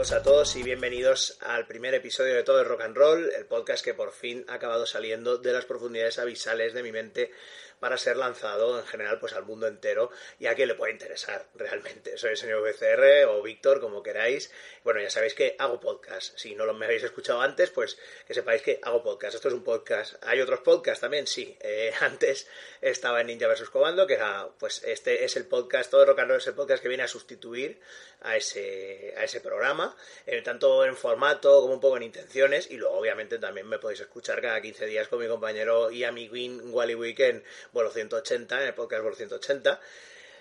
Saludos a todos y bienvenidos al primer episodio de Todo el Rock and Roll, el podcast que por fin ha acabado saliendo de las profundidades abisales de mi mente para ser lanzado en general pues al mundo entero y a quien le pueda interesar realmente. Soy el señor VCR o Víctor, como queráis. Bueno, ya sabéis que hago podcast. Si no lo me habéis escuchado antes, pues que sepáis que hago podcast. Esto es un podcast. ¿Hay otros podcasts también? Sí. Eh, antes estaba en Ninja vs. Comando, que era, pues este es el podcast, todo rock and roll es el podcast que viene a sustituir a ese, a ese programa, eh, tanto en formato como un poco en intenciones, y luego obviamente también me podéis escuchar cada 15 días con mi compañero y amiguín Wally Weekend Vuelo 180, en el podcast Vuelo 180.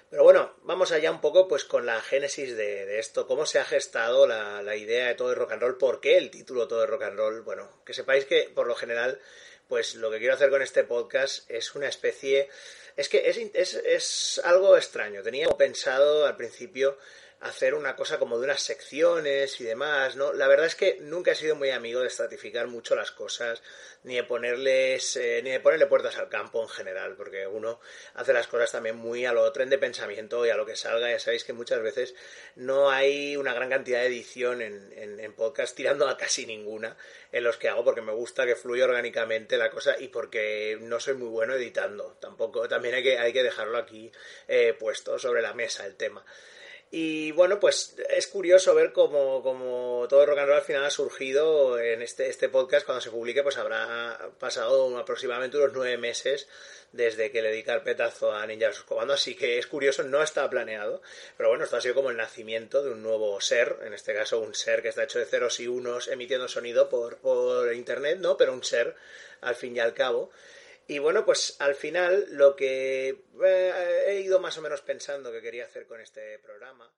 Pero bueno, vamos allá un poco pues con la génesis de, de esto, cómo se ha gestado la, la, idea de todo el rock and roll, por qué el título todo el rock and roll. Bueno, que sepáis que por lo general, pues lo que quiero hacer con este podcast es una especie... Es que es, es, es algo extraño. Tenía pensado al principio hacer una cosa como de unas secciones y demás, ¿no? La verdad es que nunca he sido muy amigo de estratificar mucho las cosas, ni de ponerles, eh, ni de ponerle puertas al campo en general, porque uno hace las cosas también muy a lo tren de pensamiento y a lo que salga. Ya sabéis que muchas veces no hay una gran cantidad de edición en, en, en podcast, tirando a casi ninguna en los que hago, porque me gusta que fluya orgánicamente la cosa y porque no soy muy bueno editando. Tampoco, también hay que, hay que dejarlo aquí eh, puesto sobre la mesa el tema. Y bueno, pues es curioso ver cómo, cómo todo rock and roll al final ha surgido en este, este podcast. Cuando se publique, pues habrá pasado aproximadamente unos nueve meses desde que le di carpetazo a Ninja vs. Así que es curioso, no estaba planeado, pero bueno, esto ha sido como el nacimiento de un nuevo ser, en este caso un ser que está hecho de ceros y unos emitiendo sonido por, por internet, ¿no? Pero un ser al fin y al cabo. Y bueno, pues al final lo que eh, he ido más o menos pensando que quería hacer con este programa.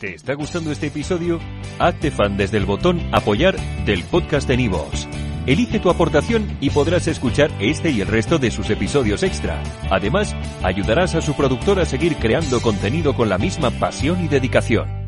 ¿Te está gustando este episodio? Hazte fan desde el botón apoyar del podcast de Nivos. Elige tu aportación y podrás escuchar este y el resto de sus episodios extra. Además, ayudarás a su productor a seguir creando contenido con la misma pasión y dedicación.